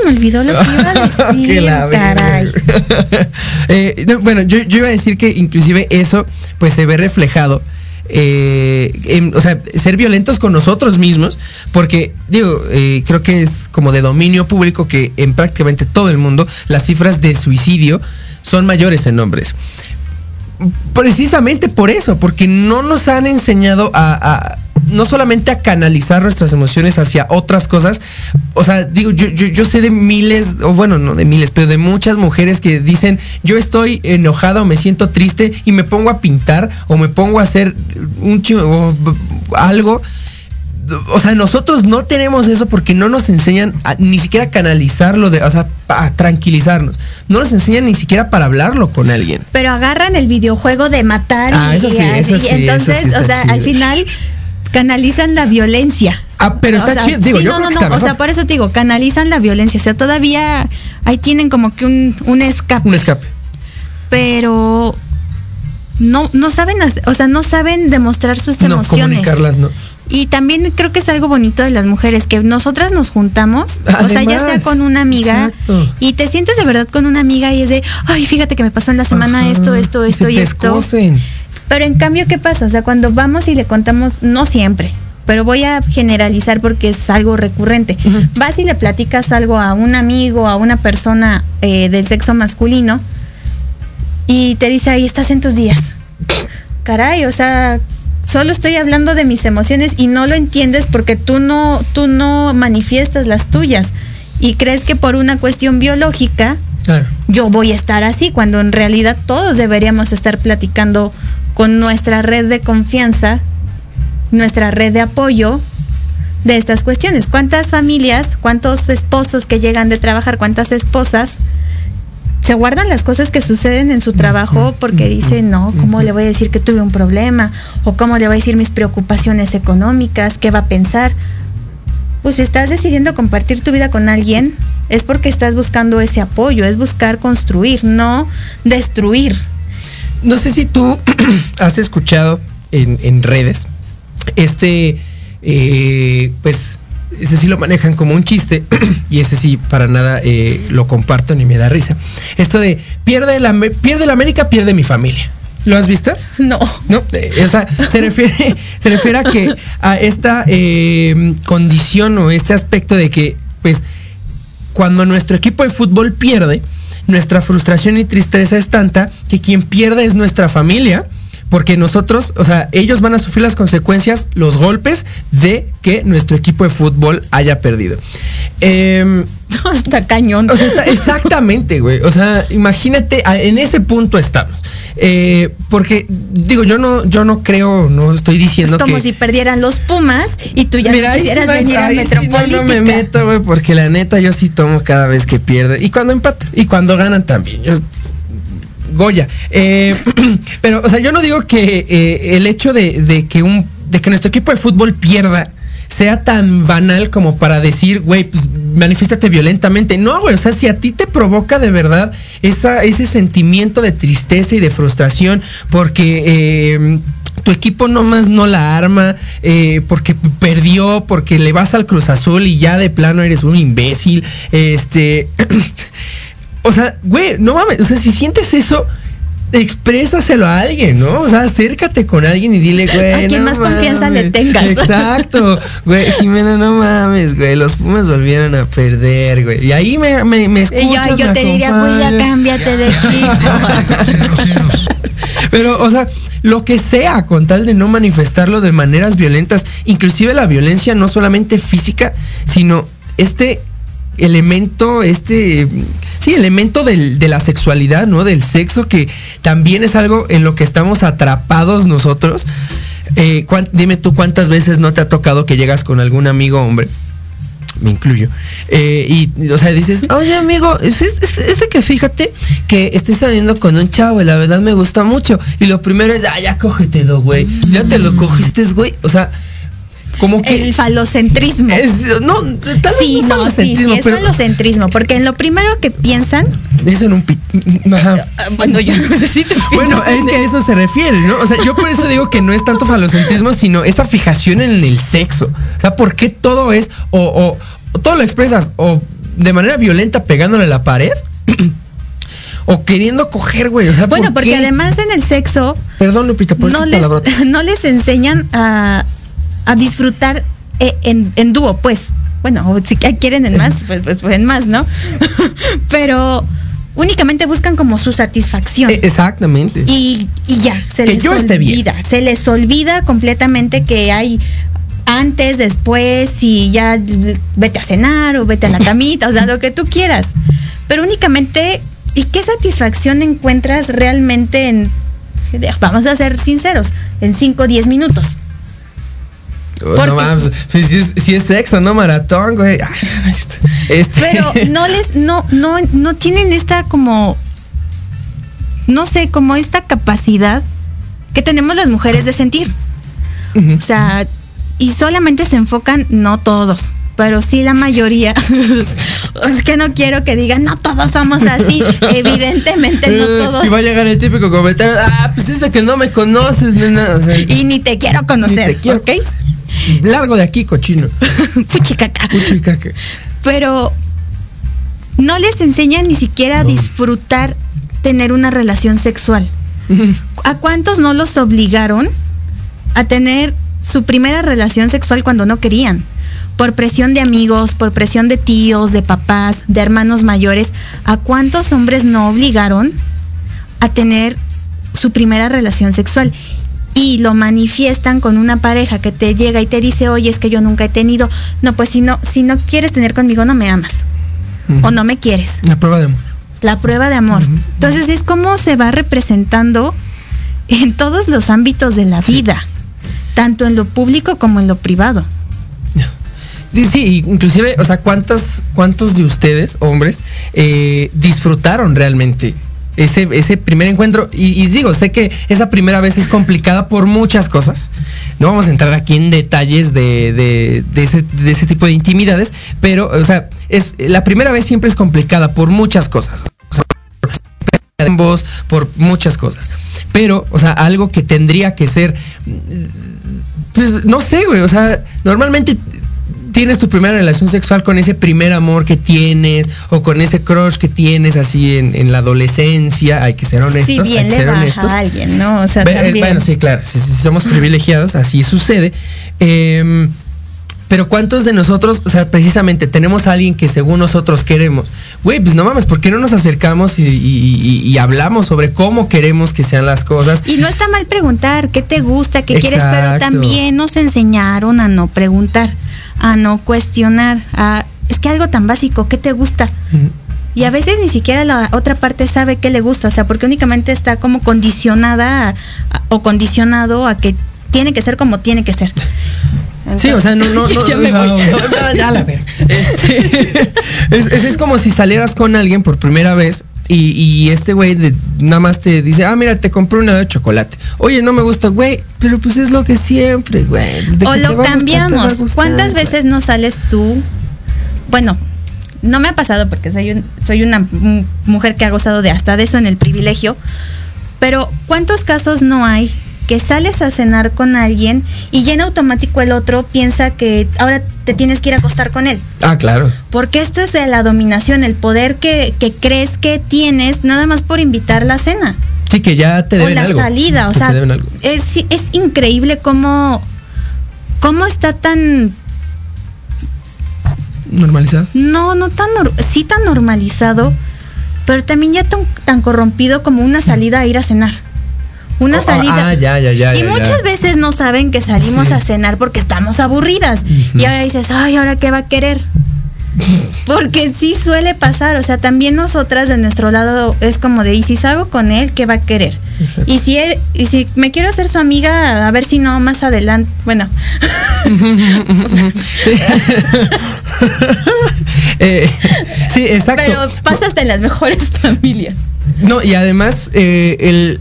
me olvidó lo que iba a (laughs) decir, la verga. caray. (laughs) Eh, no, bueno, yo, yo iba a decir que inclusive eso pues se ve reflejado. eh, en- o sea, ser violentos con nosotros mismos, porque digo, eh, creo que es como de dominio público que en prácticamente todo el mundo las cifras de suicidio son mayores en hombres. Precisamente por eso, porque no nos han enseñado a, a- no solamente a canalizar nuestras emociones hacia otras cosas, o sea, digo, yo, yo, yo sé de miles, o bueno, no de miles, pero de muchas mujeres que dicen, yo estoy enojada o me siento triste y me pongo a pintar o me pongo a hacer un chi- o b- algo. O sea, nosotros no tenemos eso porque no nos enseñan a- ni siquiera a canalizarlo, de, o sea, a tranquilizarnos. No nos enseñan ni siquiera para hablarlo con alguien. Pero agarran el videojuego de matar Ah, y, eso sí, eso y sí, entonces, eso sí está o sea, al final canalizan la violencia. Ah, pero O está sea, chido. Digo, sí, yo no, creo no, que no, o sea, por eso te digo, canalizan la violencia. O sea, todavía ahí tienen como que un, un escape. Un escape. pero no, no saben, hacer- o sea, no saben demostrar sus No, emociones. comunicarlas no. Y también creo que es algo bonito de las mujeres, que nosotras nos juntamos, o sea, ya sea Además, con una amiga, exacto. y te sientes de verdad con una amiga y es de, ay, fíjate que me pasó en la semana Ajá, esto, esto, y esto y te esto. escocen. Pero en cambio, ¿qué pasa? O sea, cuando vamos y le contamos, no siempre, pero voy a generalizar porque es algo recurrente. Vas y le platicas algo a un amigo, a una persona eh, del sexo masculino, y te dice, ahí estás en tus días. (coughs) Caray, o sea, solo estoy hablando de mis emociones y no lo entiendes porque tú no, tú no manifiestas las tuyas y crees que por una cuestión biológica Claro. yo voy a estar así, cuando en realidad todos deberíamos estar platicando con nuestra red de confianza, nuestra red de apoyo de estas cuestiones. ¿Cuántas familias, cuántos esposos que llegan de trabajar, cuántas esposas se guardan las cosas que suceden en su trabajo porque dicen, no, ¿cómo le voy a decir que tuve un problema? ¿O cómo le voy a decir mis preocupaciones económicas? ¿Qué va a pensar? Pues si estás decidiendo compartir tu vida con alguien, es porque estás buscando ese apoyo, es buscar construir, no destruir. No sé si tú (clears throat) has escuchado en, en redes este, eh, pues, ese sí lo manejan como un chiste (clears throat) y ese sí para nada eh, lo comparto ni me da risa. Esto de pierde la, pierde la América, pierde mi familia. ¿Lo has visto? No. No, eh, o sea, se refiere, (laughs) se refiere a que a esta eh, condición o este aspecto de que, pues, cuando nuestro equipo de fútbol pierde, nuestra frustración y tristeza es tanta que quien pierde es nuestra familia. Porque nosotros, o sea, ellos van a sufrir las consecuencias, los golpes de que nuestro equipo de fútbol haya perdido. (laughs) Eh, está cañón. O sea, está- exactamente, güey. O sea, imagínate, en ese punto estamos. Eh, porque, digo, yo no, yo no creo, no estoy diciendo Es como que. si perdieran los Pumas y tú ya Mira, no quisieras venir a sí Metropolítica. no, no me meto, güey, porque la neta yo sí tomo cada vez que pierde. Y cuando empatan. Y cuando ganan también. Yo- Goya. Eh, (clears throat) pero, o sea, yo no digo que eh, el hecho de, de que un, de que nuestro equipo de fútbol pierda sea tan banal como para decir, güey, pues manifiéstate violentamente. No, güey, o sea, si a ti te provoca de verdad ese sentimiento de tristeza y de frustración porque eh, tu equipo nomás no la arma, eh, porque perdió, porque le vas al Cruz Azul y ya de plano eres un imbécil, este... (clears throat) O sea, güey, no mames, o sea, si sientes eso, exprésaselo a alguien, ¿no? O sea, acércate con alguien y dile, güey. A quien no más confianza le tengas. (laughs) Exacto, güey, Jimena, no mames, güey, los Pumas volvieron a perder, güey. Y ahí me, me, me yo, te diría, güey, ya cámbiate de equipo. (laughs) Pero, o sea, lo que sea, con tal de no manifestarlo de maneras violentas, inclusive la violencia no solamente física, sino este elemento, este, sí, elemento del- de la sexualidad, ¿no? Del sexo, que también es algo en lo que estamos atrapados nosotros. Eh, dime tú cuántas veces no te ha tocado que llegas con algún amigo hombre me incluyo. Eh, y, o sea, dices, oye, amigo, es de que fíjate que estoy saliendo con un chavo y la verdad me gusta mucho. Y lo primero es, ah, ya cógetelo, güey. Ya te lo cogiste, güey. O sea, como que. El falocentrismo. Es- no, tal vez sí, no no, sí, sí, falocentrismo, es pero- falocentrismo, porque en lo primero que piensan, Es en un pit. Ajá. bueno, yo necesito Bueno, es que a eso se refiere, ¿no? O sea, yo por eso digo que no es tanto falocentrismo, sino esa fijación en el sexo. O sea, ¿por qué todo es, o, o- todo lo expresas, o de manera violenta pegándole a la pared, (clears throat) o queriendo coger, güey? O sea, bueno, ¿por porque qué? además en el sexo Perdón, Lupita, por no les, (laughs) no les enseñan a, a disfrutar eh, en, en dúo, pues. Bueno, si quieren en más, pues, pues, pues en más, ¿no? (laughs) Pero únicamente buscan como su satisfacción. Eh, Exactamente. Y, y ya, se Que les yo esté bien. olvida. Se les olvida completamente que hay antes, después, y ya vete a cenar o vete a la (laughs) camita, o sea, lo que tú quieras. Pero únicamente, ¿y qué satisfacción encuentras realmente en, vamos a ser sinceros, en 5 o 10 minutos? Porque- no mames, pues si es, si es sexo, no maratón, güey. Ay. Este- Pero (laughs) no les, no, no, no tienen esta como, no sé, como esta capacidad que tenemos las mujeres de sentir. O sea, y solamente se enfocan, no todos, pero sí la mayoría. (laughs) es que no quiero que digan, no todos somos así. (laughs) Evidentemente no Eh, todos. Y va a llegar el típico comentario, ah, pues es de que no me conoces, nena. O sea, Y ni te quiero conocer, te quiero. ¿ok? Largo de aquí, cochino. (laughs) Fuchicaca. Fuchicaca. Pero no les enseñan ni siquiera a disfrutar tener una relación sexual. ¿A cuántos no los obligaron a tener su primera relación sexual cuando no querían? Por presión de amigos, por presión de tíos, de papás, de hermanos mayores. ¿A cuántos hombres no obligaron a tener su primera relación sexual? Y lo manifiestan con una pareja que te llega y te dice, oye, es que yo nunca he tenido, no, pues si no, si no quieres tener conmigo, no me amas. O no me quieres. La prueba de amor. La prueba de amor. Entonces es como se va representando en todos los ámbitos de la vida, tanto en lo público como en lo privado. Sí, sí, inclusive, o sea, ¿cuántas, ¿cuántos de ustedes, hombres, eh, disfrutaron realmente ese, ese primer encuentro. Y, digo, sé que esa primera vez es complicada por muchas cosas. No vamos a entrar aquí en detalles de, de, de, ese, de ese tipo de intimidades, pero, o sea, es, la primera vez siempre es complicada por muchas cosas. O sea, por, por muchas cosas. Pero, o sea, algo que tendría que ser, pues, no sé, güey, o sea, normalmente tienes tu primera relación sexual con ese primer amor que tienes o con ese crush que tienes así en, en la adolescencia, hay que ser honestos. Si bien hay que le ser baja honestos. a alguien, ¿no? O sea, Ve- también. Bueno, sí, claro, si, si somos privilegiados, así sucede. Em, pero ¿cuántos de nosotros, o sea, precisamente tenemos a alguien que según nosotros queremos? Güey, pues no mames, ¿por qué no nos acercamos y, y- y- y hablamos sobre cómo queremos que sean las cosas? Y no está mal preguntar qué te gusta, qué quieres, pero también nos enseñaron a no preguntar, a no cuestionar, a es que algo tan básico, ¿qué te gusta? Y a veces ni siquiera la otra parte sabe qué le gusta, o sea, porque únicamente está como condicionada a- a- o condicionado a que tiene que ser como tiene que ser. Sí, o sea, no, no, (laughs) no. Ya me voy. no, no, ya la verga. (laughs) Este, (laughs) es, es- es como si salieras con alguien por primera vez y, y este güey nada más te dice, ah, mira, te compré una de chocolate. Oye, no me gusta, güey, pero pues es lo que siempre, güey. O lo gustar, cambiamos. gustar, ¿Cuántas veces no sales tú? Bueno, no me ha pasado porque soy un, soy una mu- mujer que ha gozado de hasta de eso en el privilegio. Pero ¿cuántos casos no hay que sales a cenar con alguien y ya en automático el otro piensa que ahora te tienes que ir a acostar con él? Ah, claro. Porque esto es de la dominación, el poder que, que crees que tienes nada más por invitar la cena Sí, que ya te o deben la algo. salida, o sea, es, es increíble cómo, cómo está tan, Normalizado. no, no tan, sí tan normalizado, pero también ya tan, tan corrompido como una salida a ir a cenar. Una Oh, salida. ah, ya, ya, ya, y muchas veces no saben que salimos Sí. a cenar porque estamos aburridas. Y ahora dices, ay, ¿ahora qué va a querer? Porque sí suele pasar, o sea, también nosotras de nuestro lado es como de, y si salgo con él, ¿qué va a querer? Exacto. Y si él, y si me quiero hacer su amiga, a ver si no más adelante, bueno, Sí. (laughs) Eh, sí, exacto. pero pasa hasta en las mejores familias. No, y además, eh, el.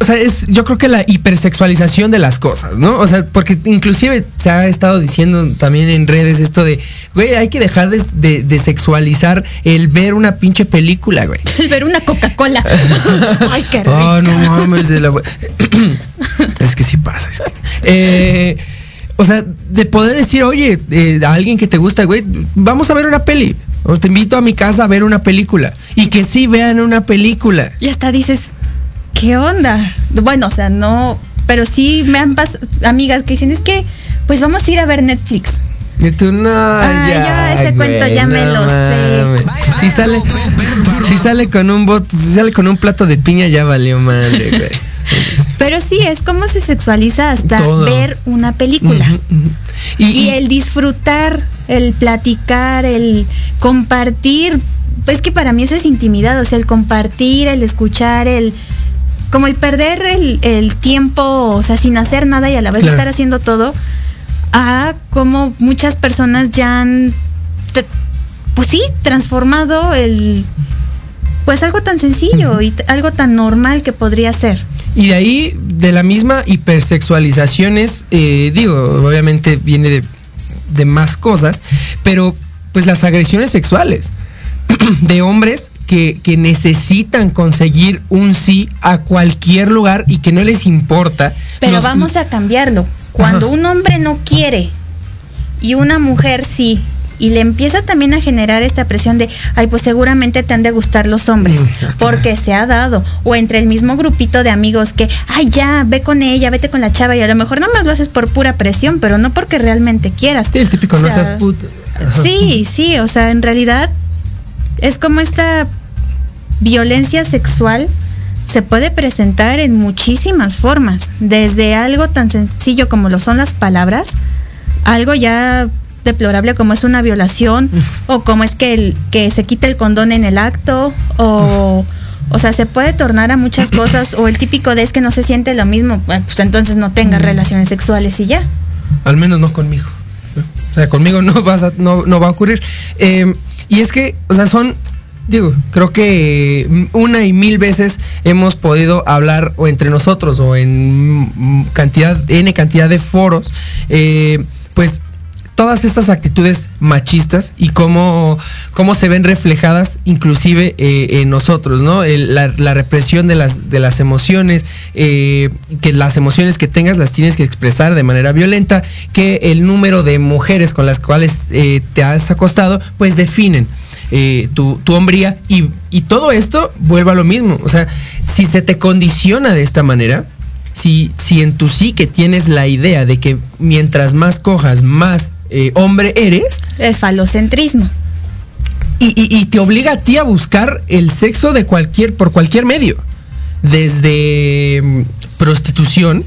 O sea, es, yo creo que la hipersexualización de las cosas, ¿no? O sea, porque inclusive se ha estado diciendo también en redes esto de, güey, hay que dejar de, de- de sexualizar el ver una pinche película, güey. (laughs) El ver una Coca-Cola. (laughs) Ay, qué rico. Oh, no mames, de la... (coughs) es que sí pasa. Es que- Eh, o sea, de poder decir, oye, eh, a alguien que te gusta, güey, vamos a ver una peli. O te invito a mi casa a ver una película. Y que sí vean una película. Y hasta dices, ¿qué onda? Bueno, o sea, no, pero sí me han pasado amigas que dicen, es que, pues vamos a ir a ver Netflix. Y tú, no, Ah, ya, ese cuento ya me lo sé. Si sale, si sale con un bot, si sale con un plato de piña, ya valió madre, güey. Pero sí, es como se sexualiza hasta Todo. ver una película. Y, y- el disfrutar, el platicar, el compartir, pues que para mí eso es intimidad, o sea, el compartir, el escuchar, el como el perder el, el tiempo, o sea, sin hacer nada y a la vez Claro. estar haciendo todo, a como muchas personas ya han, pues sí, transformado el, pues algo tan sencillo y algo tan normal que podría ser. Y de ahí, de la misma hipersexualizaciones, eh, digo, obviamente viene de, de más cosas, pero pues las agresiones sexuales (clears throat) de hombres que, que necesitan conseguir un sí a cualquier lugar y que no les importa. Pero vamos a cambiarlo. Cuando Ajá. un hombre no quiere y una mujer sí, y le empieza también a generar esta presión de, ay, pues seguramente te han de gustar los hombres, porque se ha dado, o entre el mismo grupito de amigos que, ay, ya, ve con ella, vete con la chava, y a lo mejor nada más lo haces por pura presión, pero no porque realmente quieras. Sí, el típico, O no sea, seas puto. Sí, sí, o sea, en realidad es como esta violencia sexual se puede presentar en muchísimas formas, desde algo tan sencillo como lo son las palabras, algo ya deplorable como es una violación (laughs) o como es que el que se quita el condón en el acto o o sea, se puede tornar a muchas cosas o el típico de es que no se siente lo mismo, pues entonces no tengas relaciones sexuales y ya. Al menos no conmigo. O sea, conmigo no, vas a- no, no va a ocurrir. Eh, y es que, o sea, son, digo, creo que mm, una y mil veces hemos podido hablar o entre nosotros o en mm, cantidad, N cantidad de foros, eh, pues todas estas actitudes machistas y cómo, cómo se ven reflejadas inclusive eh, en nosotros, ¿no? La, represión de las, de las emociones, eh, que las emociones que tengas las tienes que expresar de manera violenta, que el número de mujeres con las cuales te has acostado, pues definen. Eh, tu, tu hombría y, y todo esto vuelve a lo mismo. O sea, si se te condiciona de esta manera, si, si en tu psique tienes la idea de que mientras más cojas, más eh, hombre eres, Es falocentrismo. y, y- y te obliga a ti a buscar el sexo de cualquier, por cualquier medio. Desde mm, prostitución,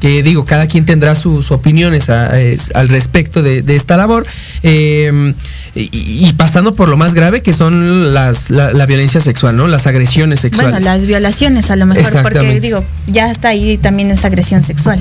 que digo, cada quien tendrá sus opiniones a- al respecto de, de esta labor, eh, y, y pasando por lo más grave que son las, la, la violencia sexual, ¿no? Las agresiones sexuales. Bueno, las violaciones a lo mejor, porque digo, ya está ahí también esa agresión sexual.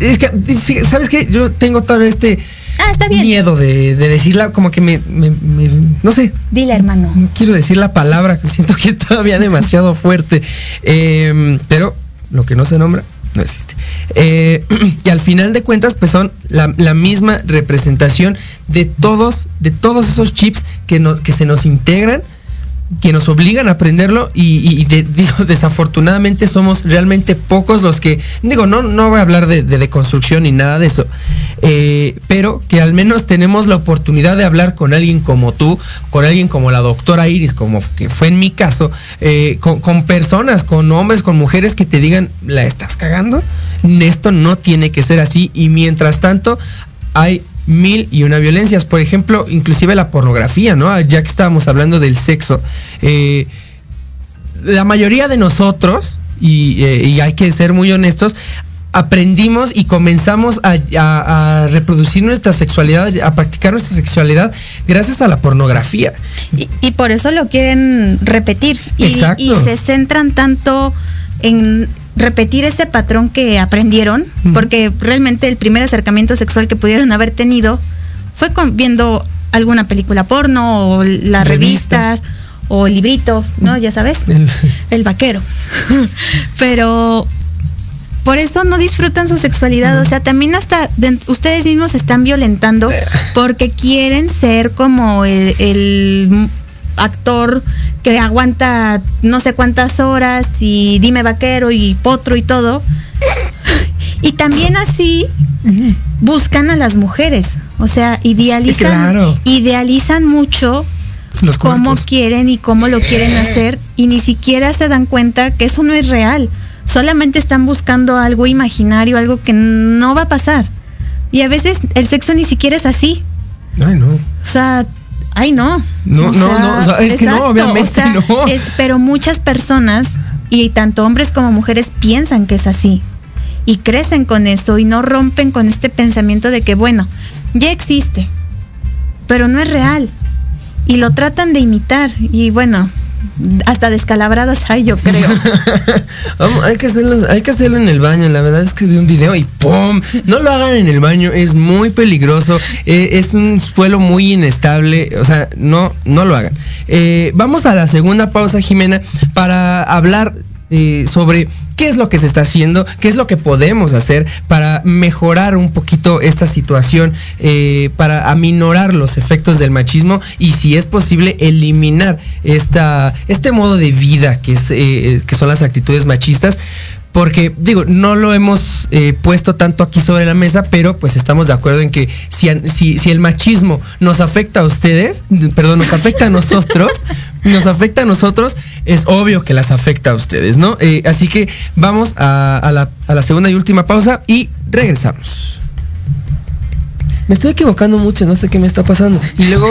Es que, ¿sabes qué? Yo tengo todo este Ah, está bien. miedo de, de decirla, como que me, me- me- no sé, Dile, hermano. no quiero decir la palabra, que siento que es todavía demasiado fuerte. Eh, pero lo que no se nombra, no existe. Eh, (clears throat) y al final de cuentas, pues son la, la misma representación de todos, de todos esos chips que, que se nos integran que nos obligan a aprenderlo y, digo, (laughs) desafortunadamente somos realmente pocos los que, digo, no, no voy a hablar de, de deconstrucción ni nada de eso, eh, pero que al menos tenemos la oportunidad de hablar con alguien como tú, con alguien como la doctora Iris, como que fue en mi caso, eh, con personas, con hombres, con mujeres que te digan, ¿la estás cagando? Esto no tiene que ser así y mientras tanto hay mil y una violencias. Por ejemplo, inclusive la pornografía, ¿no? Ya que estábamos hablando del sexo. eh, la mayoría de nosotros, y, eh, y hay que ser muy honestos, aprendimos y comenzamos a, a- a reproducir nuestra sexualidad, a practicar nuestra sexualidad gracias a la pornografía. Y, y por eso lo quieren repetir. Y, Exacto. y se centran tanto en repetir este patrón que aprendieron, porque realmente el primer acercamiento sexual que pudieron haber tenido fue con- viendo alguna película porno o las Revista. revistas o el librito, ¿no? Ya sabes, El- (laughs) el vaquero. (laughs) Pero por eso no disfrutan su sexualidad, o sea, también hasta de- ustedes mismos se están violentando porque quieren ser como el, el actor que aguanta no sé cuántas horas y dime vaquero y potro y todo. (laughs) Y también así buscan a las mujeres, o sea, idealizan, Claro. idealizan mucho Los cómo quieren y cómo lo quieren hacer y ni siquiera se dan cuenta que eso no es real. Solamente están buscando algo imaginario, algo que no va a pasar. Y a veces el sexo ni siquiera es así. Ay, no. O sea, ay no. No, O no, sea, no, o sea, es que no, obviamente o sea, no. es- pero muchas personas, y tanto hombres como mujeres, piensan que es así. Y crecen con eso y no rompen con este pensamiento de que, bueno, ya existe, pero no es real. Y lo tratan de imitar. Y bueno, hasta descalabradas hay, yo creo. (laughs) Hay que hacerlo, hay que hacerlo en el baño. La verdad es que vi un video y ¡pum! No lo hagan en el baño, es muy peligroso, eh, es un suelo muy inestable, o sea, no, no lo hagan. Eh, vamos a la segunda pausa, Jimena, para hablar eh, sobre qué es lo que se está haciendo, qué es lo que podemos hacer para mejorar un poquito esta situación, eh, para aminorar los efectos del machismo y si es posible eliminar esta, este modo de vida que, es, eh, que son las actitudes machistas porque digo, no lo hemos eh, puesto tanto aquí sobre la mesa, pero pues estamos de acuerdo en que si, el machismo nos afecta a ustedes, perdón, nos afecta a nosotros, (laughs) nos afecta a nosotros, es obvio que las afecta a ustedes, ¿no? Eh, así que vamos a la, a la segunda y última pausa y regresamos. Me estoy equivocando mucho, no sé qué me está pasando. Y luego...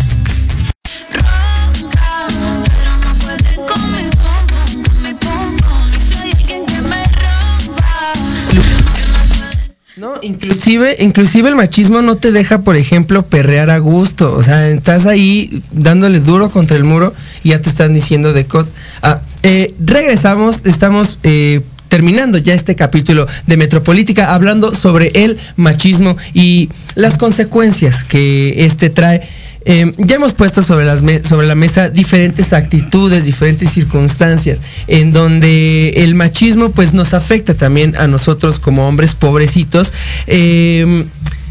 No, inclusive, inclusive el machismo no te deja, por ejemplo, perrear a gusto. O sea, estás ahí dándole duro contra el muro y ya te están diciendo de cosas. Ah, eh, regresamos, estamos eh, terminando ya este capítulo de Metropolítica hablando sobre el machismo y las consecuencias que este trae. Eh, ya hemos puesto sobre, la mesa diferentes actitudes, diferentes circunstancias, en donde el machismo pues nos afecta también a nosotros como hombres pobrecitos. Eh,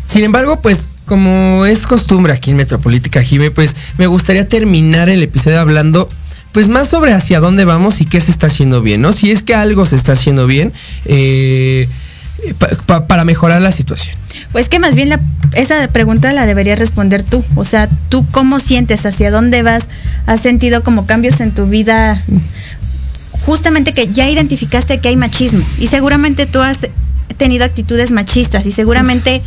sin embargo, pues como es costumbre aquí en Metropolítica Jime, pues me gustaría terminar el episodio hablando pues más sobre hacia dónde vamos y qué se está haciendo bien, ¿no? Si es que algo se está haciendo bien eh, pa- pa- para mejorar la situación. Pues que más bien la- esa pregunta la deberías responder tú. O sea, tú cómo sientes, hacia dónde vas, has sentido como cambios en tu vida. Justamente que ya identificaste que hay machismo y seguramente tú has tenido actitudes machistas y seguramente,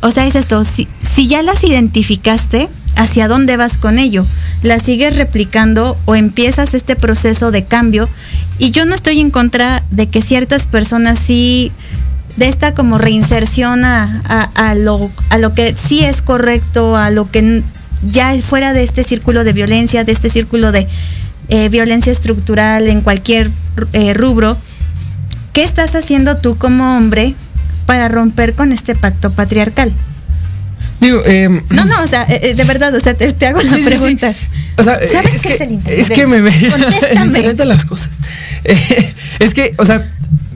o sea, es esto, si, si ya las identificaste, ¿hacia dónde vas con ello? ¿Las sigues replicando o empiezas este proceso de cambio? Y yo no estoy en contra de que ciertas personas sí de esta como reinserción a, a- a lo, a lo que sí es correcto, a lo que ya es fuera de este círculo de violencia, de este círculo de eh, violencia estructural en cualquier eh, rubro. ¿Qué estás haciendo tú como hombre para romper con este pacto patriarcal? Digo, em, No, no, o sea, eh, eh, de verdad, o sea, te, te hago la Sí, sí, sí. pregunta. O sea, ¿Sabes es qué que, es el internet? Es que me, (laughs) me las cosas. Eh, (laughs) es que, o sea,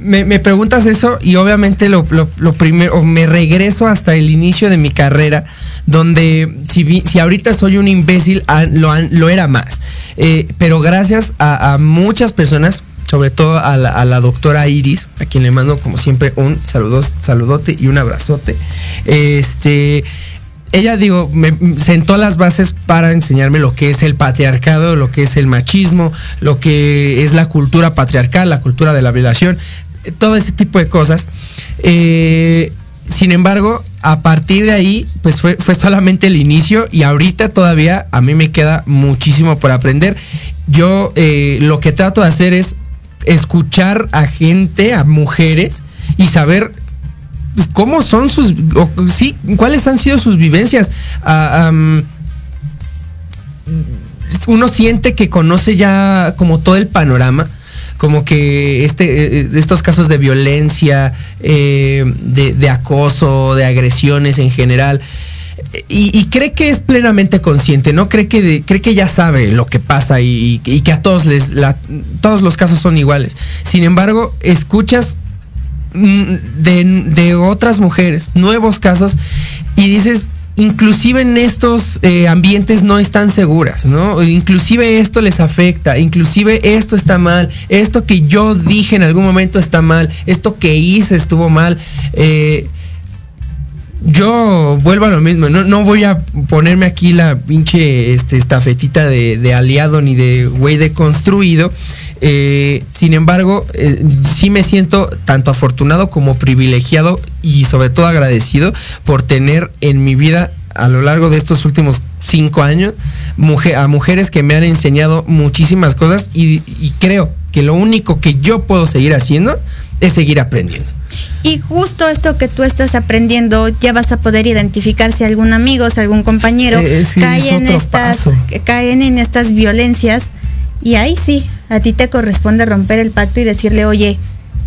me, me preguntas eso y obviamente lo, lo, primero, me regreso hasta el inicio de mi carrera, donde si, si ahorita soy un imbécil, ah, lo, lo era más. Eh, pero gracias a, muchas personas, sobre todo a la, a la doctora Iris, a quien le mando como siempre un saludos, saludote y un abrazote. Este, ella digo, me sentó las bases para enseñarme lo que es el patriarcado, lo que es el machismo, lo que es la cultura patriarcal, la cultura de la violación, todo ese tipo de cosas. Eh, sin embargo, a partir de ahí, pues fue, fue solamente el inicio y ahorita todavía a mí me queda muchísimo por aprender. Yo eh, lo que trato de hacer es escuchar a gente, a mujeres y saber pues, cómo son sus, o, sí, cuáles han sido sus vivencias. Ah, uno siente que conoce ya como todo el panorama como que este, eh, estos casos de violencia, eh, de, acoso, de agresiones en general, y, cree que es plenamente consciente, ¿no? Cree que, cree que ya sabe lo que pasa y, que a todos les, todos los casos son iguales. Sin embargo, escuchas mm, de, de otras mujeres, nuevos casos, y dices, inclusive en estos eh, ambientes no están seguras, ¿no? Inclusive esto les afecta, inclusive esto está mal, esto que yo dije en algún momento está mal, esto que hice estuvo mal. Eh, yo vuelvo a lo mismo, no, no, voy a ponerme aquí la pinche este, estafetita de, de aliado ni de güey deconstruido. Eh, sin embargo, eh, sí me siento tanto afortunado como privilegiado y sobre todo agradecido por tener en mi vida a lo largo de estos últimos cinco años mujer, a mujeres que me han enseñado muchísimas cosas y, y creo que lo único que yo puedo seguir haciendo es seguir aprendiendo. Y justo esto que tú estás aprendiendo, ya vas a poder identificar si algún amigo, si algún compañero Eh, sí, cae, es en estas, caen en estas violencias. Y ahí sí, a ti te corresponde romper el pacto y decirle, oye,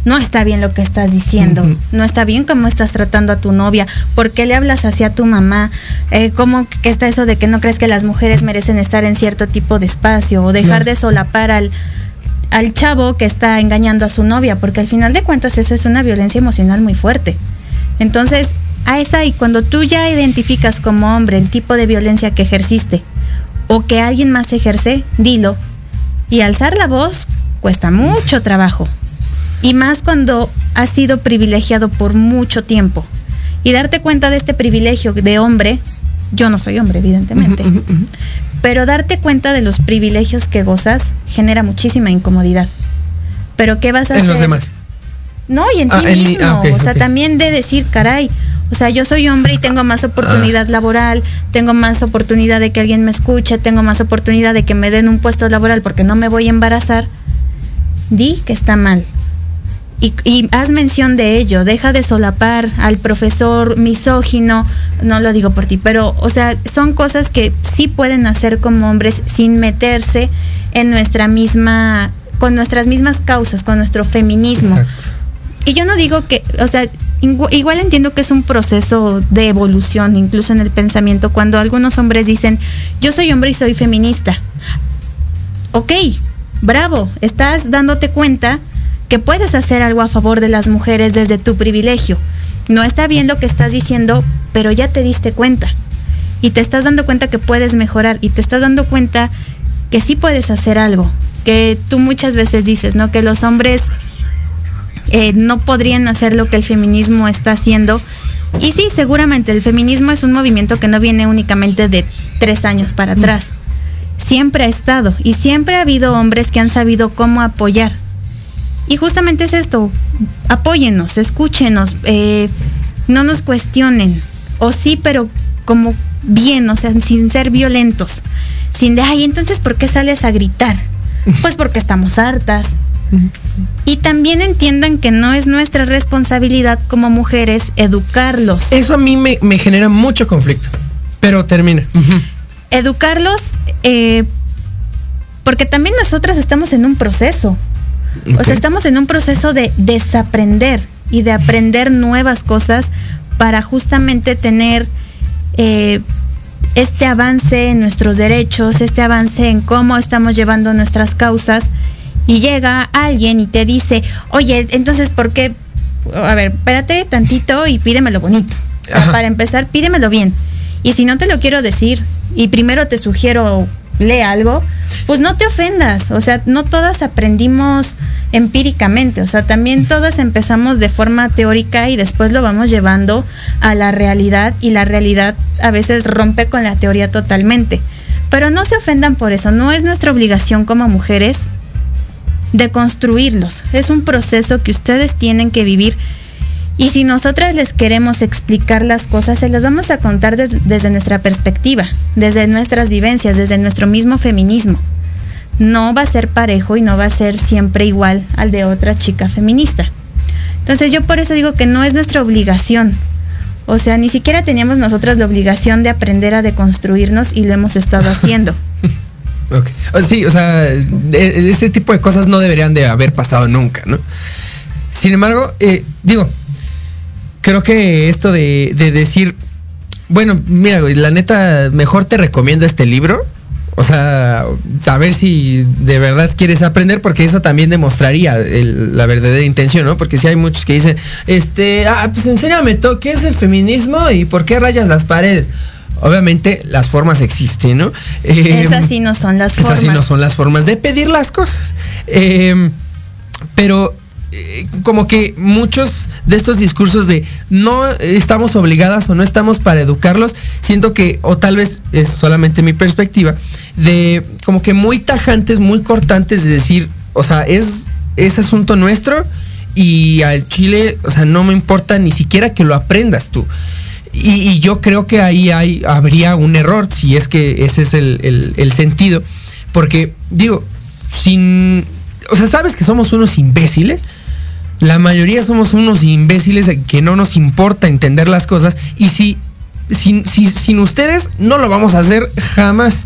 no está bien lo que estás diciendo, no está bien cómo estás tratando a tu novia, por qué le hablas así a tu mamá, eh, cómo que está eso de que no crees que las mujeres merecen estar en cierto tipo de espacio o dejar de solapar al, al chavo que está engañando a su novia, porque al final de cuentas eso es una violencia emocional muy fuerte. Entonces, a esa y cuando tú ya identificas como hombre el tipo de violencia que ejerciste o que alguien más ejerce, dilo. Y alzar la voz cuesta mucho trabajo. Y más cuando has sido privilegiado por mucho tiempo. Y darte cuenta de este privilegio de hombre, yo no soy hombre, evidentemente, pero darte cuenta de los privilegios que gozas genera muchísima incomodidad. Pero ¿qué vas a En hacer? los demás. No, y en Ah, ti en mismo. ah, o sea, también de decir, caray, o sea, yo soy hombre y tengo más oportunidad Ah. laboral, tengo más oportunidad de que alguien me escuche, tengo más oportunidad de que me den un puesto laboral porque no me voy a embarazar. Di que está mal. Y, y haz mención de ello, deja de solapar al profesor misógino, no lo digo por ti, pero, o sea, son cosas que sí pueden hacer como hombres sin meterse en nuestra misma, con nuestras mismas causas, con nuestro feminismo. Exacto. Y yo no digo que, o sea, igual entiendo que es un proceso de evolución, incluso en el pensamiento, cuando algunos hombres dicen, yo soy hombre y soy feminista. Ok, bravo, estás dándote cuenta que puedes hacer algo a favor de las mujeres desde tu privilegio. No está bien lo que estás diciendo, pero ya te diste cuenta. Y te estás dando cuenta que puedes mejorar y te estás dando cuenta que sí puedes hacer algo. Que tú muchas veces dices, ¿no? Que los hombres eh, no podrían hacer lo que el feminismo está haciendo. Y sí, seguramente el feminismo es un movimiento que no viene únicamente de tres años para atrás. Siempre ha estado y siempre ha habido hombres que han sabido cómo apoyar. Y justamente es esto, apóyennos, escúchenos, eh, no nos cuestionen. O sí, pero como bien, o sea, sin ser violentos. Sin de, ay, entonces, ¿por qué sales a gritar? (laughs) Pues porque estamos hartas. Y también entiendan que no es nuestra responsabilidad como mujeres educarlos. Eso a mí me, me genera mucho conflicto. Pero termina. Educarlos, eh, porque también nosotras estamos en un proceso. O sea, estamos en un proceso de desaprender y de aprender nuevas cosas para justamente tener eh, este avance en nuestros derechos, este avance en cómo estamos llevando nuestras causas. Y llega alguien y te dice, oye, entonces, ¿por qué? A ver, espérate tantito y pídemelo bonito. O sea, para empezar, pídemelo bien. Y si no te lo quiero decir, y primero te sugiero lee algo, pues no te ofendas. O sea, no todas aprendimos empíricamente. O sea, también todas empezamos de forma teórica y después lo vamos llevando a la realidad y la realidad a veces rompe con la teoría totalmente. Pero no se ofendan por eso. No es nuestra obligación como mujeres de construirlos. Es un proceso que ustedes tienen que vivir. Y si nosotras les queremos explicar las cosas, se las vamos a contar des- desde nuestra perspectiva, desde nuestras vivencias, desde nuestro mismo feminismo. No va a ser parejo y no va a ser siempre igual al de otra chica feminista. Entonces yo por eso digo que no es nuestra obligación. O sea, ni siquiera teníamos nosotras la obligación de aprender a deconstruirnos y lo hemos estado (laughs) haciendo. Ok. O- Sí, o sea, ese tipo de cosas no deberían de haber pasado nunca, ¿no? Sin embargo, eh, digo, creo que esto de, de decir, bueno, mira, güey, la neta, mejor te recomiendo este libro. O sea, saber si de verdad quieres aprender, porque eso también demostraría el- la verdadera intención, ¿no? Porque si hay muchos que dicen, este, ah, pues enséñame todo, ¿qué es el feminismo y por qué rayas las paredes? Obviamente las formas existen, ¿no? Eh, Esas sí no son las esas formas. sí no son las formas de pedir las cosas. Eh, pero como que muchos de estos discursos de no estamos obligadas o no estamos para educarlos, siento que, o tal vez es solamente mi perspectiva, de como que muy tajantes, muy cortantes de decir, o sea, es, es asunto nuestro y al Chile, o sea, no me importa ni siquiera que lo aprendas tú. Y, y yo creo que ahí hay, habría un error, si es que ese es el, el- el sentido. Porque, digo, sin. O sea, sabes que somos unos imbéciles. La mayoría somos unos imbéciles que no nos importa entender las cosas. Y si, sin, si- sin ustedes, no lo vamos a hacer jamás.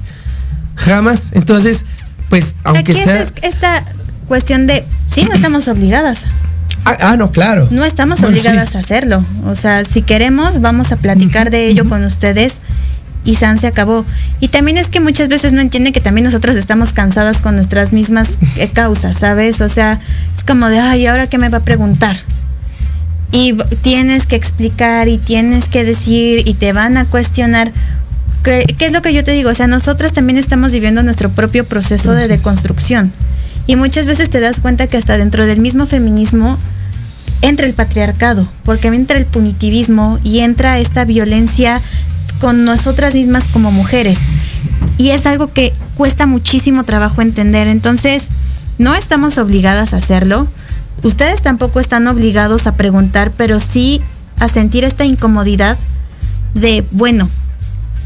Jamás. Entonces, pues, aunque Aquí sea. es esta cuestión de, sí, no estamos (clears throat) obligadas. Ah, ah, no, claro. No estamos Bueno, obligadas sí. a hacerlo. O sea, si queremos, vamos a platicar de ello con ustedes y San se acabó. Y también es que muchas veces no entienden que también nosotras estamos cansadas con nuestras mismas eh, (laughs) causas, ¿sabes? O sea, es como de, ay, ¿ahora qué me va a preguntar? Y tienes que explicar y tienes que decir y te van a cuestionar. ¿Qué, qué es lo que yo te digo? O sea, nosotras también estamos viviendo nuestro propio proceso de deconstrucción. Y muchas veces te das cuenta que hasta dentro del mismo feminismo entra el patriarcado, porque entra el punitivismo y entra esta violencia con nosotras mismas como mujeres. Y es algo que cuesta muchísimo trabajo entender. Entonces, no estamos obligadas a hacerlo. Ustedes tampoco están obligados a preguntar, pero sí a sentir esta incomodidad de, bueno,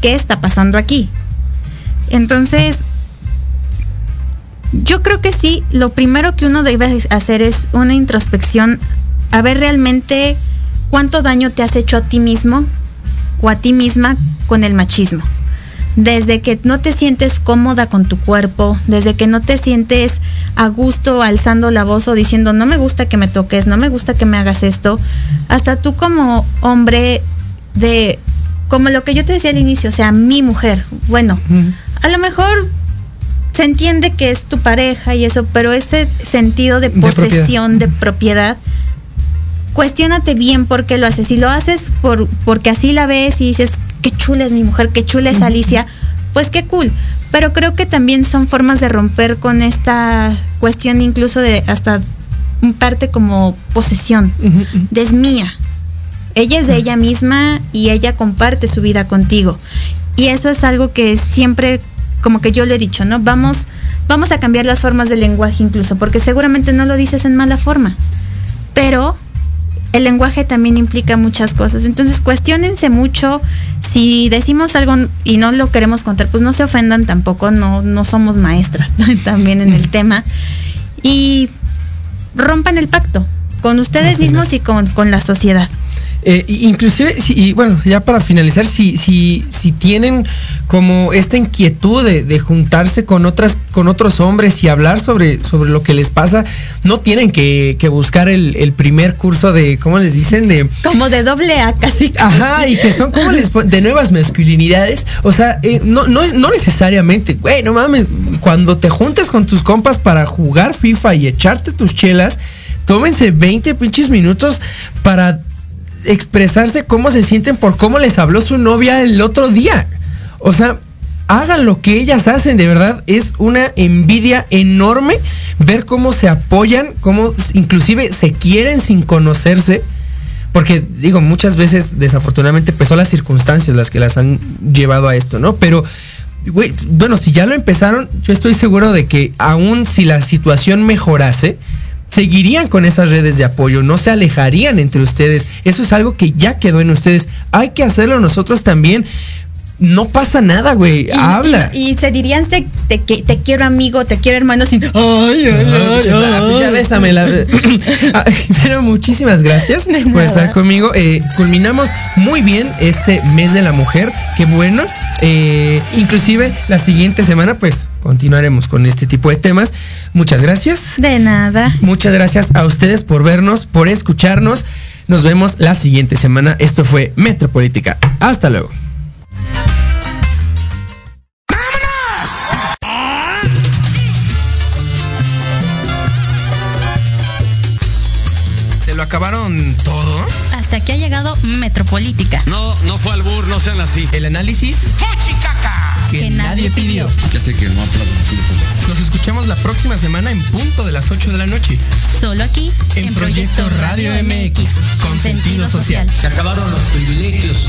¿qué está pasando aquí? Entonces, yo creo que sí, lo primero que uno debe hacer es una introspección a ver realmente cuánto daño te has hecho a ti mismo o a ti misma con el machismo. Desde que no te sientes cómoda con tu cuerpo, desde que no te sientes a gusto alzando la voz o diciendo no me gusta que me toques, no me gusta que me hagas esto, hasta tú como hombre de, como lo que yo te decía al inicio, o sea, mi mujer, bueno, a lo mejor se entiende que es tu pareja y eso, pero ese sentido de De propiedad. posesión, de propiedad, cuestiónate bien por qué lo haces. Si lo haces por, porque así la ves y dices, qué chula es mi mujer, qué chula es Alicia, pues qué cool. Pero creo que también son formas de romper con esta cuestión incluso de hasta un parte como posesión, de es mía. Ella es de ella misma y ella comparte su vida contigo. Y eso es algo que siempre, como que yo le he dicho, ¿no? Vamos, vamos a cambiar las formas del lenguaje incluso, porque seguramente no lo dices en mala forma. Pero el lenguaje también implica muchas cosas. Entonces, cuestionense mucho. Si decimos algo y no lo queremos contar, pues no se ofendan tampoco, no, no somos maestras (laughs) también en el tema. Y rompan el pacto con ustedes mismos y con, con la sociedad. Eh, inclusive, si, y bueno, ya para finalizar, si, si, si tienen como esta inquietud de, de juntarse con otras, con otros hombres y hablar sobre, sobre lo que les pasa, no tienen que, que buscar el, el primer curso de, ¿cómo les dicen? De Como de doble A casi. Ajá, y que son como les de nuevas masculinidades. O sea, eh, no, no, es- no necesariamente, güey, no mames. Cuando te juntes con tus compas para jugar FIFA y echarte tus chelas, tómense 20 pinches minutos para expresarse cómo se sienten por cómo les habló su novia el otro día. O sea, hagan lo que ellas hacen, de verdad es una envidia enorme ver cómo se apoyan, cómo inclusive se quieren sin conocerse. Porque digo, muchas veces desafortunadamente pues las circunstancias las que las han llevado a esto, ¿no? Pero bueno, si ya lo empezaron, yo estoy seguro de que aún si la situación mejorase, seguirían con esas redes de apoyo, no se alejarían entre ustedes. Eso es algo que ya quedó en ustedes. Hay que hacerlo nosotros también. No pasa nada, güey. Habla. Y, y se dirían te, que- te quiero amigo, te quiero hermano sin. Ay, ay, Ah, ay, ya, ay. bésame la- (laughs) Ay, Pero muchísimas gracias por estar conmigo. Eh, culminamos muy bien este mes de la mujer. Qué bueno. Eh, inclusive la siguiente semana, pues continuaremos con este tipo de temas. Muchas gracias. De nada. Muchas gracias a ustedes por vernos, por escucharnos. Nos vemos la siguiente semana. Esto fue Metropolítica. Hasta luego. Acabaron todo? Hasta aquí ha llegado Metropolítica. No, no fue albur, no sean así. El análisis Que nadie pidió. Ya sé que no. Nos escuchamos la próxima semana en punto de las 8 de la noche. Solo aquí En Proyecto Radio MX, con sentido social. Se acabaron los privilegios.